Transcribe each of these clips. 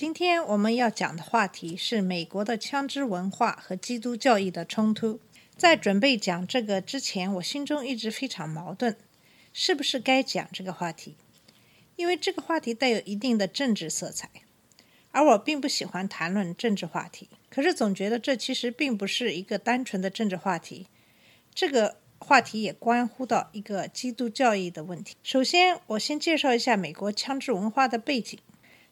今天我们要讲的话题是美国的枪支文化和基督教义的冲突。在准备讲这个之前，我心中一直非常矛盾，是不是该讲这个话题？因为这个话题带有一定的政治色彩，而我并不喜欢谈论政治话题。可是总觉得这其实并不是一个单纯的政治话题，这个话题也关乎到一个基督教义的问题。首先，我先介绍一下美国枪支文化的背景。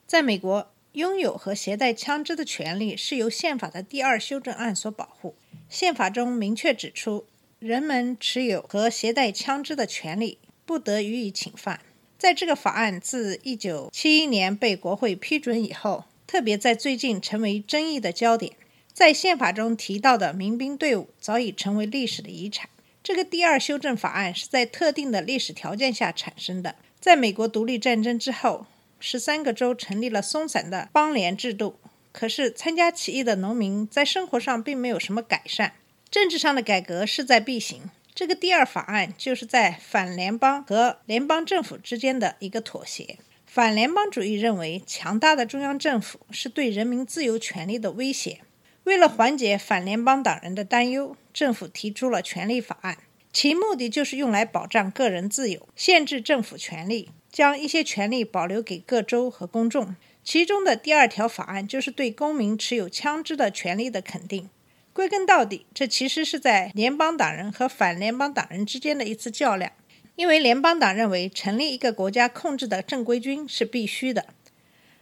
在美国，拥有和携带枪支的权利是由宪法的第二修正案所保护。宪法中明确指出，人们持有和携带枪支的权利不得予以侵犯。在这个法案自1971年被国会批准以后，特别在最近成为争议的焦点。在宪法中提到的民兵队伍早已成为历史的遗产。这个第二修正法案是在特定的历史条件下产生的。在美国独立战争之后，十三个州成立了松散的邦联制度，可是参加起义的农民在生活上并没有什么改善，政治上的改革势在必行。这个第二法案就是在反联邦和联邦政府之间的一个妥协。反联邦主义认为，强大的中央政府是对人民自由权利的威胁。为了缓解反联邦党人的担忧，政府提出了权利法案，其目的就是用来保障个人自由，限制政府权力。将一些权利保留给各州和公众。其中的第二条法案就是对公民持有枪支的权利的肯定。归根到底，这其实是在联邦党人和反联邦党人之间的一次较量。因为联邦党认为成立一个国家控制的正规军是必须的，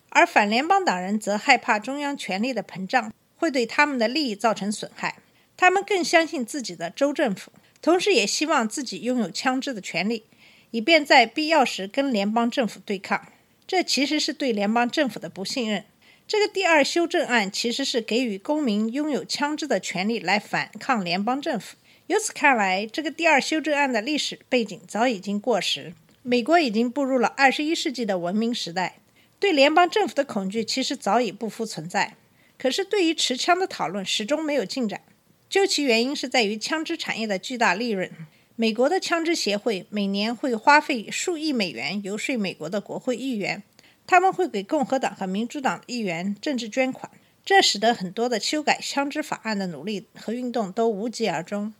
而反联邦党人则害怕中央权力的膨胀会对他们的利益造成损害。他们更相信自己的州政府，同时也希望自己拥有枪支的权利。以便在必要时跟联邦政府对抗，这其实是对联邦政府的不信任。这个第二修正案其实是给予公民拥有枪支的权利来反抗联邦政府。由此看来，这个第二修正案的历史背景早已经过时。美国已经步入了二十一世纪的文明时代，对联邦政府的恐惧其实早已不复存在。可是，对于持枪的讨论始终没有进展。究其原因，是在于枪支产业的巨大利润。美国的枪支协会每年会花费数亿美元游说美国的国会议员，他们会给共和党和民主党议员政治捐款，这使得很多的修改枪支法案的努力和运动都无疾而终。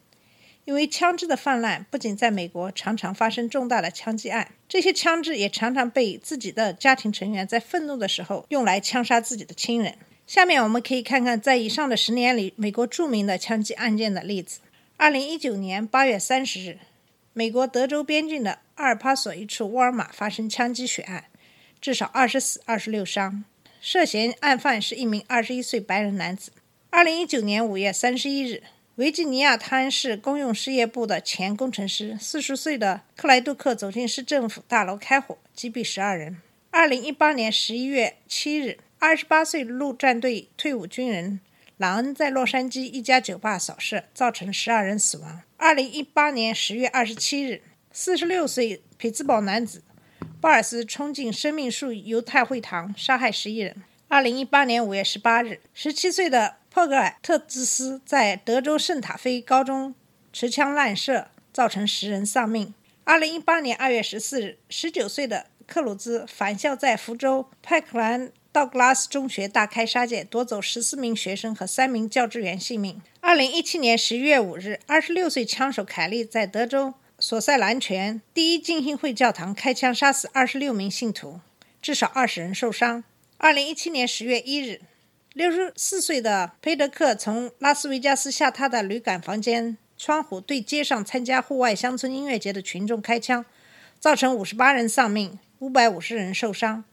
因为枪支的泛滥，不仅在美国常常发生重大的枪击案，这些枪支也常常被自己的家庭成员在愤怒的时候用来枪杀自己的亲人。下面我们可以看看在以上的十年里，美国著名的枪击案件的例子。二零一九年八月三十日，美国德州边境的阿尔帕索一处沃尔玛发生枪击血案，至少二十死、二十六伤。涉嫌案犯是一名二十一岁白人男子。二零一九年五月三十一日，维吉尼亚滩市公用事业部的前工程师四十岁的克莱杜克走进市政府大楼开火，击毙十二人。二零一八年十一月七日，二十八岁陆战队退伍军人。朗恩在洛杉矶一家酒吧扫射，造成十二人死亡。二零一八年十月二十七日，四十六岁匹兹堡男子鲍尔斯冲进生命树犹太会堂，杀害十一人。二零一八年五月十八日，十七岁的珀格尔特兹斯在德州圣塔菲高中持枪滥射，造成十人丧命。二零一八年二月十四日，十九岁的克鲁兹返校在福州派克兰。道格拉斯中学大开杀戒，夺走十四名学生和三名教职员性命。二零一七年十一月五日，二十六岁枪手凯利在德州索塞兰泉第一浸信会教堂开枪杀死二十六名信徒，至少二十人受伤。二零一七年十月一日，六十四岁的佩德克从拉斯维加斯下榻的旅馆房间窗户对街上参加户外乡村音乐节的群众开枪，造成五十八人丧命，五百五十人受伤。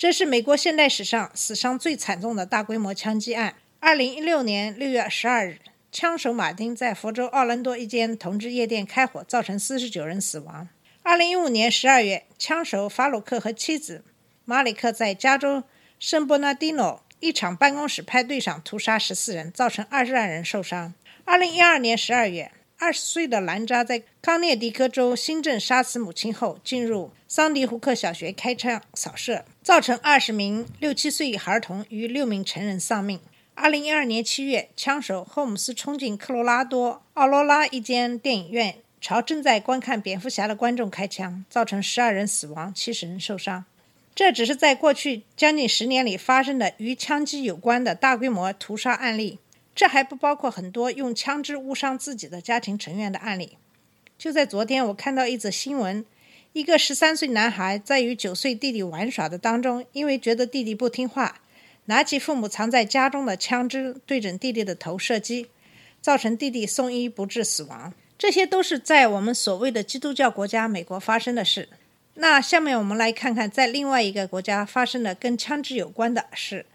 这是美国现代史上死伤最惨重的大规模枪击案。二零一六年六月十二日，枪手马丁在佛州奥兰多一间同志夜店开火，造成四十九人死亡。二零一五年十二月，枪手法鲁克和妻子马里克在加州圣伯纳迪诺一场办公室派对上屠杀十四人，造成二十二人受伤。二零一二年十二月，二十岁的兰扎在康涅狄格州新镇杀死母亲后，进入桑迪胡克小学开枪扫射，造成二十名六七岁孩童与六名成人丧命。二零一二年七月，枪手霍姆斯冲进科罗拉多奥罗拉一间电影院，朝正在观看蝙蝠侠的观众开枪，造成十二人死亡，七十人受伤。这只是在过去将近十年里发生的与枪击有关的大规模屠杀案例，这还不包括很多用枪支误伤自己的家庭成员的案例。就在昨天，我看到一则新闻：一个十三岁男孩在与九岁弟弟玩耍的当中，因为觉得弟弟不听话，拿起父母藏在家中的枪支对准弟弟的头射击，造成弟弟送医不治死亡。这些都是在我们所谓的基督教国家美国发生的事。那下面我们来看看，在另外一个国家发生的跟枪支有关的事，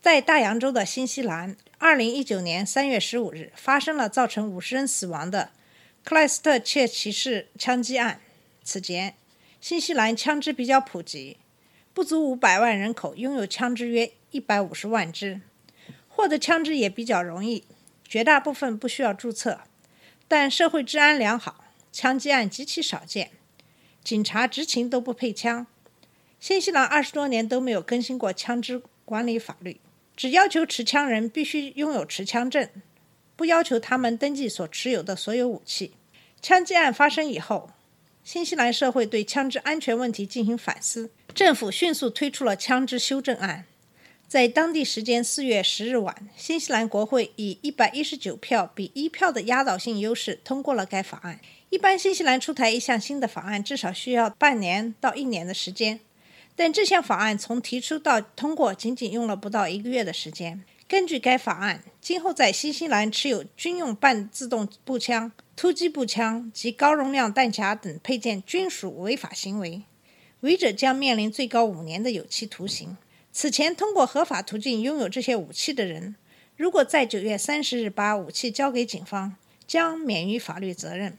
在大洋洲的新西兰，二零一九年三月十五日发生了造成五十人死亡的克莱斯特切骑士枪击案。此前，新西兰枪支比较普及，不足五百万人口拥有枪支约一百五十万支，获得枪支也比较容易，绝大部分不需要注册，但社会治安良好，枪击案极其少见。警察执勤都不配枪。新西兰二十多年都没有更新过枪支管理法律，只要求持枪人必须拥有持枪证，不要求他们登记所持有的所有武器。枪击案发生以后，新西兰社会对枪支安全问题进行反思，政府迅速推出了枪支修正案。在当地时间四月十日晚，新西兰国会以一百一十九票比一票的压倒性优势通过了该法案。一般新西兰出台一项新的法案，至少需要半年到一年的时间，但这项法案从提出到通过，仅仅用了不到一个月的时间。根据该法案，今后在新西兰持有军用半自动步枪、突击步枪及高容量弹匣等配件均属违法行为，违者将面临最高五年的有期徒刑。此前通过合法途径拥有这些武器的人，如果在九月三十日把武器交给警方，将免于法律责任。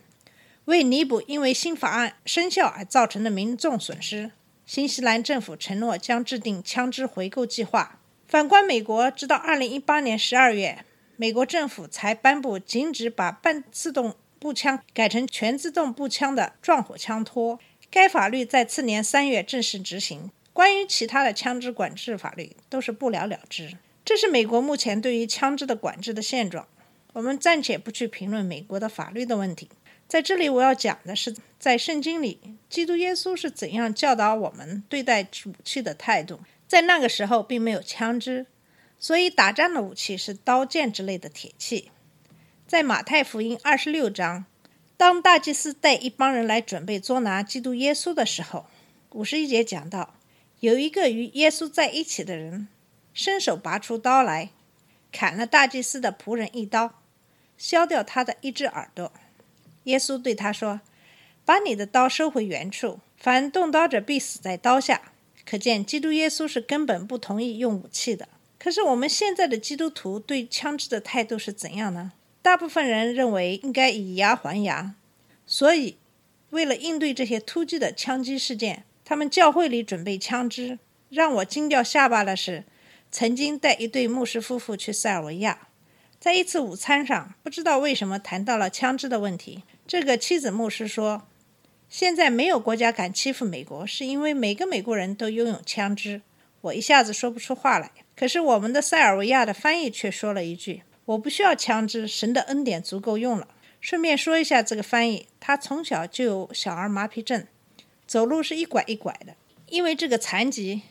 为弥补因为新法案生效而造成的民众损失，新西兰政府承诺将制定枪支回购计划。反观美国，直到二零一八年十二月，美国政府才颁布禁止把半自动步枪改成全自动步枪的撞火枪托。该法律在次年三月正式执行。关于其他的枪支管制法律，都是不了了之。这是美国目前对于枪支的管制的现状。我们暂且不去评论美国的法律的问题。在这里，我要讲的是，在圣经里，基督耶稣是怎样教导我们对待武器的态度。在那个时候，并没有枪支，所以打仗的武器是刀剑之类的铁器。在马太福音二十六章，当大祭司带一帮人来准备捉拿基督耶稣的时候，五十一节讲到，有一个与耶稣在一起的人，伸手拔出刀来，砍了大祭司的仆人一刀，削掉他的一只耳朵。耶稣对他说：“把你的刀收回原处，凡动刀者必死在刀下。”可见，基督耶稣是根本不同意用武器的。可是，我们现在的基督徒对枪支的态度是怎样呢？大部分人认为应该以牙还牙，所以，为了应对这些突击的枪击事件，他们教会里准备枪支。让我惊掉下巴的是，曾经带一对牧师夫妇去塞尔维亚，在一次午餐上，不知道为什么谈到了枪支的问题。这个妻子牧师说：“现在没有国家敢欺负美国，是因为每个美国人都拥有枪支。”我一下子说不出话来。可是我们的塞尔维亚的翻译却说了一句：“我不需要枪支，神的恩典足够用了。”顺便说一下，这个翻译他从小就有小儿麻痹症，走路是一拐一拐的。因为这个残疾，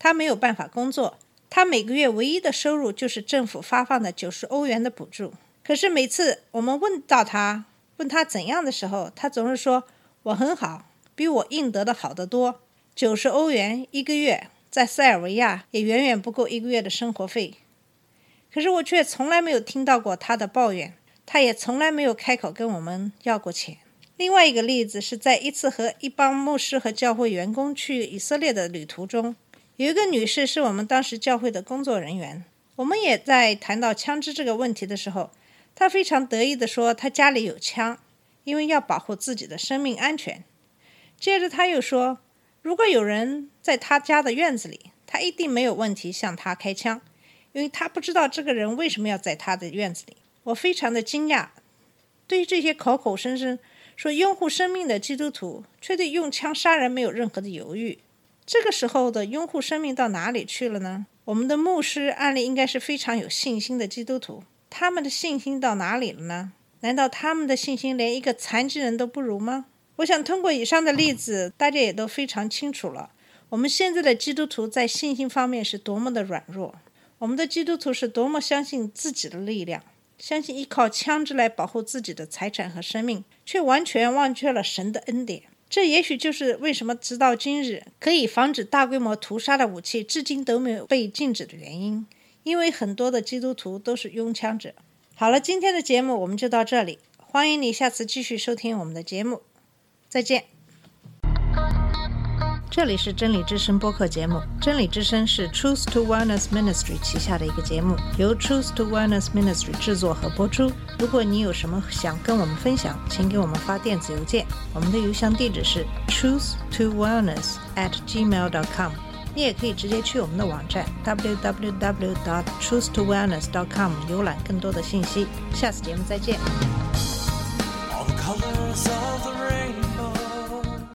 他没有办法工作。他每个月唯一的收入就是政府发放的九十欧元的补助。可是每次我们问到他，问他怎样的时候，他总是说：“我很好，比我应得的好得多。九十欧元一个月，在塞尔维亚也远远不够一个月的生活费。”可是我却从来没有听到过他的抱怨，他也从来没有开口跟我们要过钱。另外一个例子是在一次和一帮牧师和教会员工去以色列的旅途中，有一个女士是我们当时教会的工作人员。我们也在谈到枪支这个问题的时候。他非常得意地说：“他家里有枪，因为要保护自己的生命安全。”接着他又说：“如果有人在他家的院子里，他一定没有问题向他开枪，因为他不知道这个人为什么要在他的院子里。我非常的惊讶，对于这些口口声声说拥护生命的基督徒，却对用枪杀人没有任何的犹豫。这个时候的拥护生命到哪里去了呢？我们的牧师案例应该是非常有信心的基督徒，他们的信心到哪里了呢？难道他们的信心连一个残疾人都不如吗？我想通过以上的例子，大家也都非常清楚了。我们现在的基督徒在信心方面是多么的软弱，我们的基督徒是多么相信自己的力量，相信依靠枪支来保护自己的财产和生命，却完全忘却了神的恩典。这也许就是为什么直到今日，可以防止大规模屠杀的武器至今都没有被禁止的原因。因为很多的基督徒都是拥枪者。好了，今天的节目我们就到这里，欢迎你下次继续收听我们的节目，再见。这里是真理之声播客节目，真理之声是 Truth to Wellness Ministry 旗下的一个节目，由 Truth to Wellness Ministry 制作和播出。如果你有什么想跟我们分享，请给我们发电子邮件，我们的邮箱地址是 truth to wellness at gmail dot com。你也可以直接去我们的网站 www dot truth to wellness .com 浏览更多的信息。下次节目再见。